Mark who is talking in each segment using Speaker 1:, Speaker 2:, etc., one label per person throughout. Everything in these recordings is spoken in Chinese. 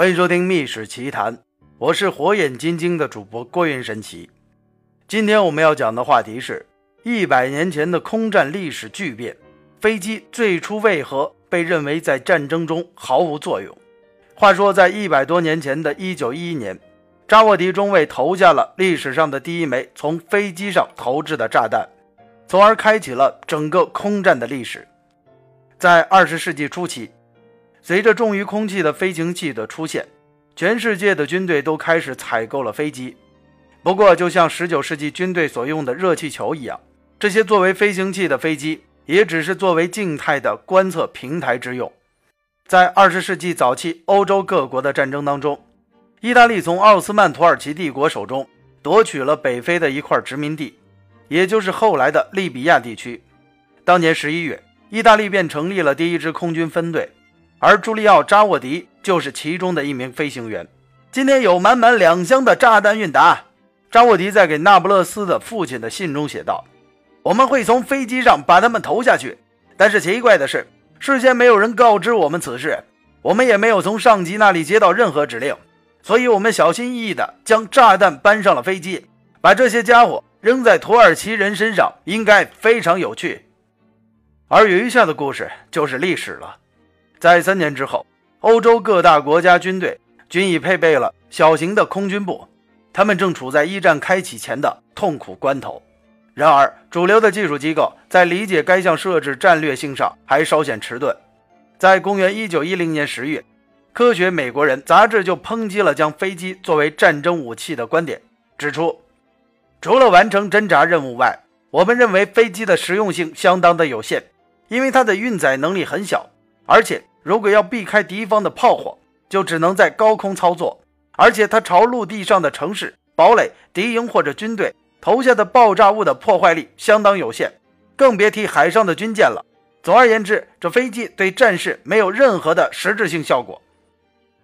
Speaker 1: 欢迎收听《秘史奇谈》，我是火眼金睛的主播郭云神奇。今天我们要讲的话题是：一百年前的空战历史巨变，飞机最初为何被认为在战争中毫无作用？话说，在一百多年前的一九一一年，扎沃迪中尉投下了历史上的第一枚从飞机上投掷的炸弹，从而开启了整个空战的历史。在二十世纪初期。随着重于空气的飞行器的出现，全世界的军队都开始采购了飞机。不过，就像19世纪军队所用的热气球一样，这些作为飞行器的飞机也只是作为静态的观测平台之用。在20世纪早期欧洲各国的战争当中，意大利从奥斯曼土耳其帝国手中夺取了北非的一块殖民地，也就是后来的利比亚地区。当年11月，意大利便成立了第一支空军分队。而朱利奥·扎沃迪就是其中的一名飞行员。今天有满满两箱的炸弹运达。扎沃迪在给那不勒斯的父亲的信中写道：“我们会从飞机上把他们投下去，但是奇怪的是，事先没有人告知我们此事，我们也没有从上级那里接到任何指令，所以我们小心翼翼地将炸弹搬上了飞机，把这些家伙扔在土耳其人身上，应该非常有趣。而余下的故事就是历史了。”在三年之后，欧洲各大国家军队均已配备了小型的空军部，他们正处在一战开启前的痛苦关头。然而，主流的技术机构在理解该项设置战略性上还稍显迟钝。在公元一九一零年十月，《科学美国人》杂志就抨击了将飞机作为战争武器的观点，指出，除了完成侦察任务外，我们认为飞机的实用性相当的有限，因为它的运载能力很小，而且。如果要避开敌方的炮火，就只能在高空操作，而且它朝陆地上的城市、堡垒、敌营或者军队投下的爆炸物的破坏力相当有限，更别提海上的军舰了。总而言之，这飞机对战事没有任何的实质性效果。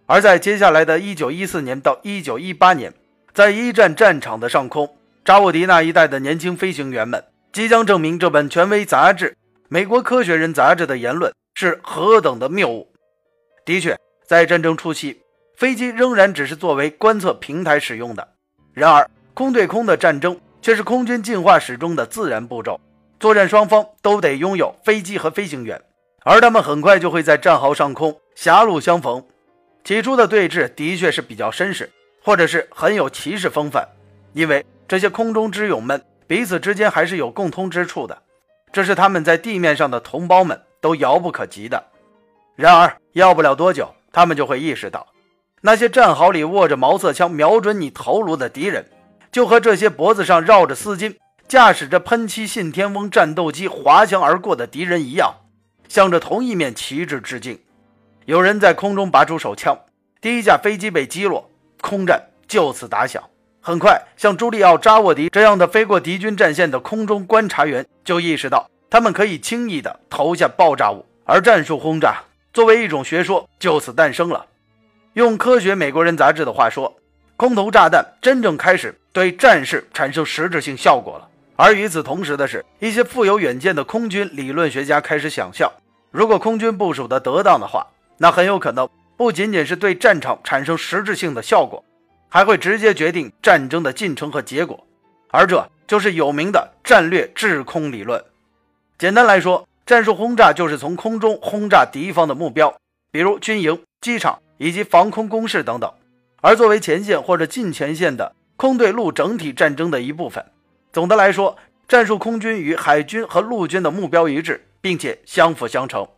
Speaker 1: 而在接下来的一九一四年到一九一八年，在一战战场的上空，扎沃迪那一代的年轻飞行员们即将证明这本权威杂志《美国科学人》杂志的言论。是何等的谬误！的确，在战争初期，飞机仍然只是作为观测平台使用的。然而，空对空的战争却是空军进化史中的自然步骤。作战双方都得拥有飞机和飞行员，而他们很快就会在战壕上空狭路相逢。起初的对峙的确是比较绅士，或者是很有骑士风范，因为这些空中之勇们彼此之间还是有共通之处的，这是他们在地面上的同胞们。都遥不可及的。然而，要不了多久，他们就会意识到，那些战壕里握着毛瑟枪瞄准你头颅的敌人，就和这些脖子上绕着丝巾、驾驶着喷漆信天翁战斗机滑翔而过的敌人一样，向着同一面旗帜致敬。有人在空中拔出手枪，第一架飞机被击落，空战就此打响。很快，像朱利奥·扎沃迪这样的飞过敌军战线的空中观察员就意识到。他们可以轻易地投下爆炸物，而战术轰炸作为一种学说就此诞生了。用《科学美国人》杂志的话说，空投炸弹真正开始对战事产生实质性效果了。而与此同时的是，一些富有远见的空军理论学家开始想象，如果空军部署的得当的话，那很有可能不仅仅是对战场产生实质性的效果，还会直接决定战争的进程和结果。而这就是有名的战略制空理论。简单来说，战术轰炸就是从空中轰炸敌方的目标，比如军营、机场以及防空工事等等。而作为前线或者近前线的空对陆整体战争的一部分，总的来说，战术空军与海军和陆军的目标一致，并且相辅相成。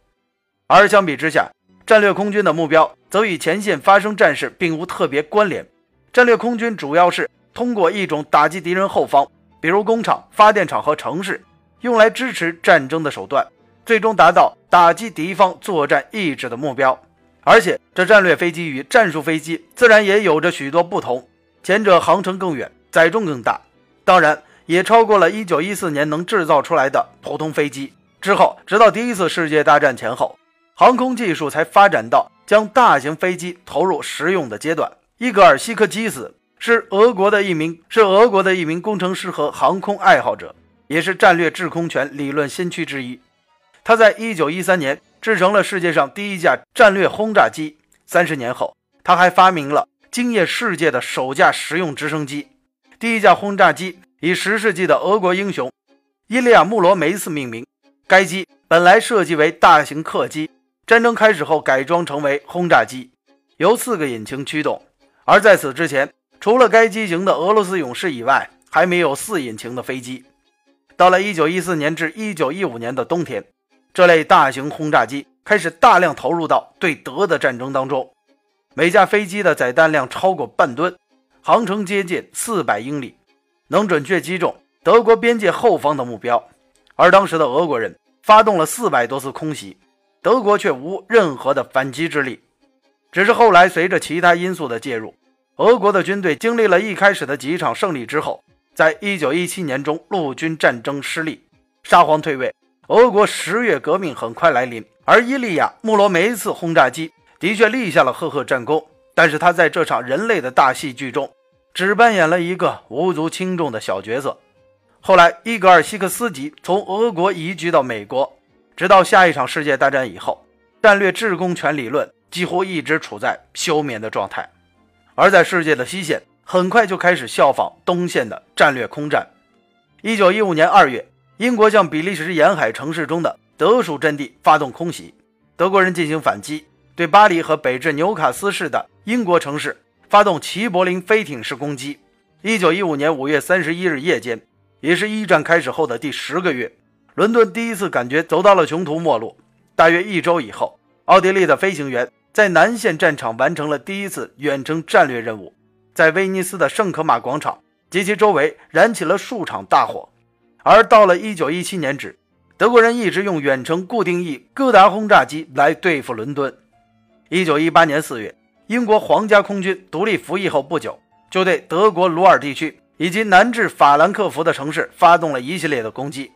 Speaker 1: 而相比之下，战略空军的目标则与前线发生战事并无特别关联。战略空军主要是通过一种打击敌人后方，比如工厂、发电厂和城市。用来支持战争的手段，最终达到打击敌方作战意志的目标。而且，这战略飞机与战术飞机自然也有着许多不同。前者航程更远，载重更大，当然也超过了1914年能制造出来的普通飞机。之后，直到第一次世界大战前后，航空技术才发展到将大型飞机投入实用的阶段。伊格尔·希克基斯是俄国的一名是俄国的一名工程师和航空爱好者。也是战略制空权理论先驱之一。他在一九一三年制成了世界上第一架战略轰炸机。三十年后，他还发明了惊艳世界的首架实用直升机。第一架轰炸机以十世纪的俄国英雄伊利亚·穆罗梅斯命名。该机本来设计为大型客机，战争开始后改装成为轰炸机，由四个引擎驱动。而在此之前，除了该机型的俄罗斯勇士以外，还没有四引擎的飞机。到了1914年至1915年的冬天，这类大型轰炸机开始大量投入到对德的战争当中。每架飞机的载弹量超过半吨，航程接近四百英里，能准确击中德国边界后方的目标。而当时的俄国人发动了四百多次空袭，德国却无任何的反击之力。只是后来随着其他因素的介入，俄国的军队经历了一开始的几场胜利之后，在一九一七年中陆军战争失利，沙皇退位，俄国十月革命很快来临。而伊利亚·穆罗梅茨轰炸机。的确立下了赫赫战功，但是他在这场人类的大戏剧中，只扮演了一个无足轻重的小角色。后来，伊格尔希克斯基从俄国移居到美国，直到下一场世界大战以后，战略制空权理论几乎一直处在休眠的状态。而在世界的西线，很快就开始效仿东线的战略空战。一九一五年二月，英国向比利时沿海城市中的德属阵地发动空袭，德国人进行反击。对巴黎和北至纽卡斯市的英国城市发动齐柏林飞艇式攻击。一九一五年五月三十一日夜间，也是一战开始后的第十个月，伦敦第一次感觉走到了穷途末路。大约一周以后，奥地利的飞行员在南线战场完成了第一次远程战略任务，在威尼斯的圣可马广场及其周围燃起了数场大火。而到了一九一七年止，德国人一直用远程固定翼戈达轰炸机来对付伦敦。一九一八年四月，英国皇家空军独立服役后不久，就对德国鲁尔地区以及南至法兰克福的城市发动了一系列的攻击。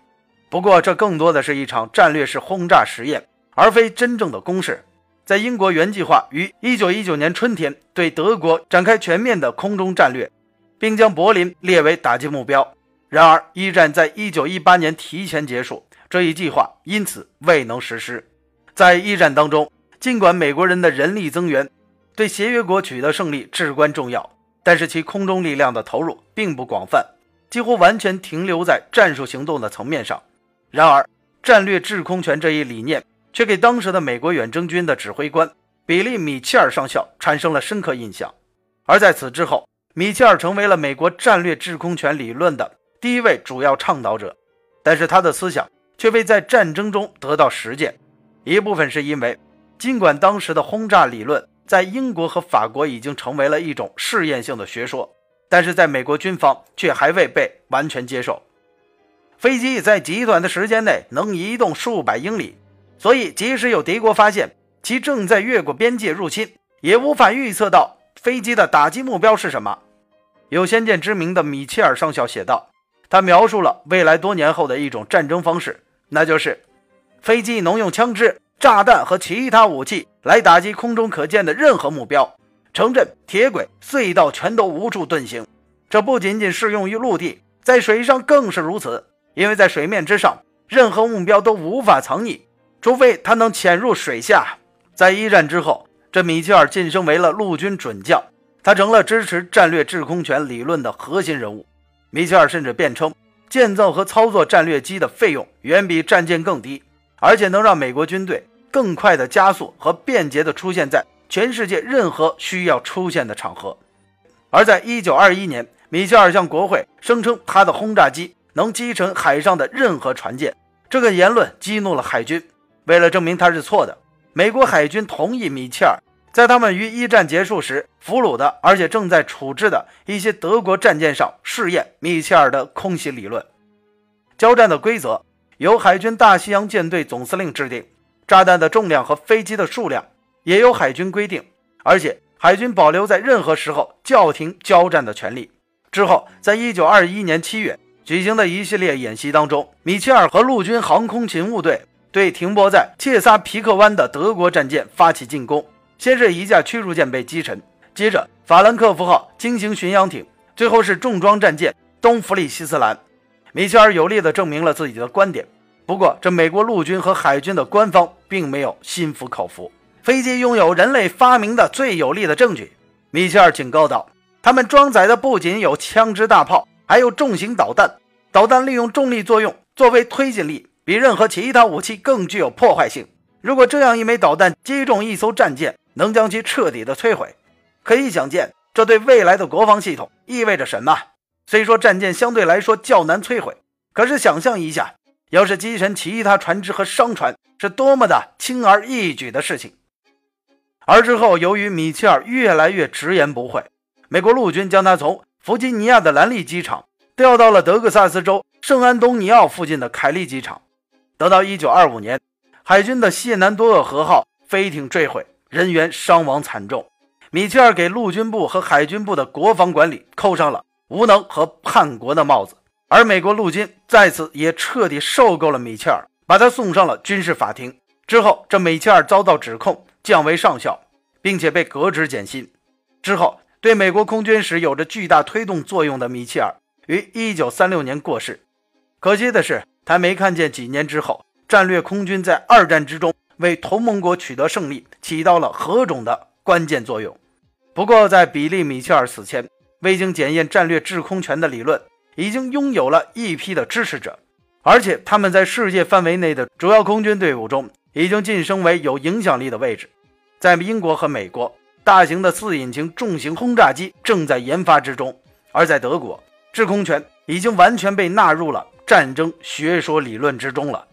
Speaker 1: 不过，这更多的是一场战略式轰炸实验，而非真正的攻势。在英国原计划于一九一九年春天对德国展开全面的空中战略，并将柏林列为打击目标。然而，一战在一九一八年提前结束，这一计划因此未能实施。在一战当中。尽管美国人的人力增援对协约国取得胜利至关重要，但是其空中力量的投入并不广泛，几乎完全停留在战术行动的层面上。然而，战略制空权这一理念却给当时的美国远征军的指挥官比利·米切尔上校产生了深刻印象。而在此之后，米切尔成为了美国战略制空权理论的第一位主要倡导者。但是，他的思想却未在战争中得到实践，一部分是因为。尽管当时的轰炸理论在英国和法国已经成为了一种试验性的学说，但是在美国军方却还未被完全接受。飞机在极短的时间内能移动数百英里，所以即使有敌国发现其正在越过边界入侵，也无法预测到飞机的打击目标是什么。有先见之明的米切尔上校写道：“他描述了未来多年后的一种战争方式，那就是飞机能用枪支。”炸弹和其他武器来打击空中可见的任何目标，城镇、铁轨、隧道全都无处遁形。这不仅仅适用于陆地，在水上更是如此。因为在水面之上，任何目标都无法藏匿，除非他能潜入水下。在一战之后，这米切尔晋升为了陆军准将，他成了支持战略制空权理论的核心人物。米切尔甚至辩称，建造和操作战略机的费用远比战舰更低，而且能让美国军队。更快的加速和便捷的出现在全世界任何需要出现的场合。而在一九二一年，米切尔向国会声称他的轰炸机能击沉海上的任何船舰，这个言论激怒了海军。为了证明他是错的，美国海军同意米切尔在他们于一战结束时俘虏的，而且正在处置的一些德国战舰上试验米切尔的空袭理论。交战的规则由海军大西洋舰队总司令制定。炸弹的重量和飞机的数量也由海军规定，而且海军保留在任何时候叫停交战的权利。之后，在一九二一年七月举行的一系列演习当中，米切尔和陆军航空勤务队对停泊在切萨皮克湾的德国战舰发起进攻。先是一架驱逐舰被击沉，接着法兰克福号轻型巡洋艇，最后是重装战舰东弗里希斯兰。米切尔有力地证明了自己的观点。不过，这美国陆军和海军的官方并没有心服口服。飞机拥有人类发明的最有力的证据。米切尔警告道：“他们装载的不仅有枪支大炮，还有重型导弹。导弹利用重力作用作为推进力，比任何其他武器更具有破坏性。如果这样一枚导弹击中一艘战舰，能将其彻底的摧毁。可以想见，这对未来的国防系统意味着什么。虽说战舰相对来说较难摧毁，可是想象一下，要是击沉其他船只和商船，是多么的轻而易举的事情。”而之后，由于米切尔越来越直言不讳，美国陆军将他从弗吉尼亚的兰利机场调到了德克萨斯州圣安东尼奥附近的凯利机场。等到1925年，海军的谢南多厄河号飞艇坠毁，人员伤亡惨重。米切尔给陆军部和海军部的国防管理扣上了无能和叛国的帽子，而美国陆军在此也彻底受够了米切尔，把他送上了军事法庭。之后，这米切尔遭到指控。降为上校，并且被革职减薪之后，对美国空军史有着巨大推动作用的米切尔于1936年过世。可惜的是，他没看见几年之后，战略空军在二战之中为同盟国取得胜利起到了何种的关键作用。不过，在比利·米切尔死前，未经检验战略制空权的理论已经拥有了一批的支持者，而且他们在世界范围内的主要空军队伍中。已经晋升为有影响力的位置。在英国和美国，大型的四引擎重型轰炸机正在研发之中；而在德国，制空权已经完全被纳入了战争学说理论之中了。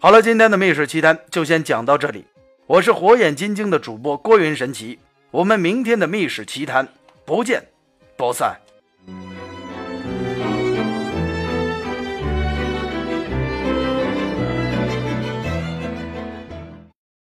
Speaker 1: 好了，今天的《密室奇谈》就先讲到这里。我是火眼金睛的主播郭云神奇，我们明天的《密室奇谈》不见不散。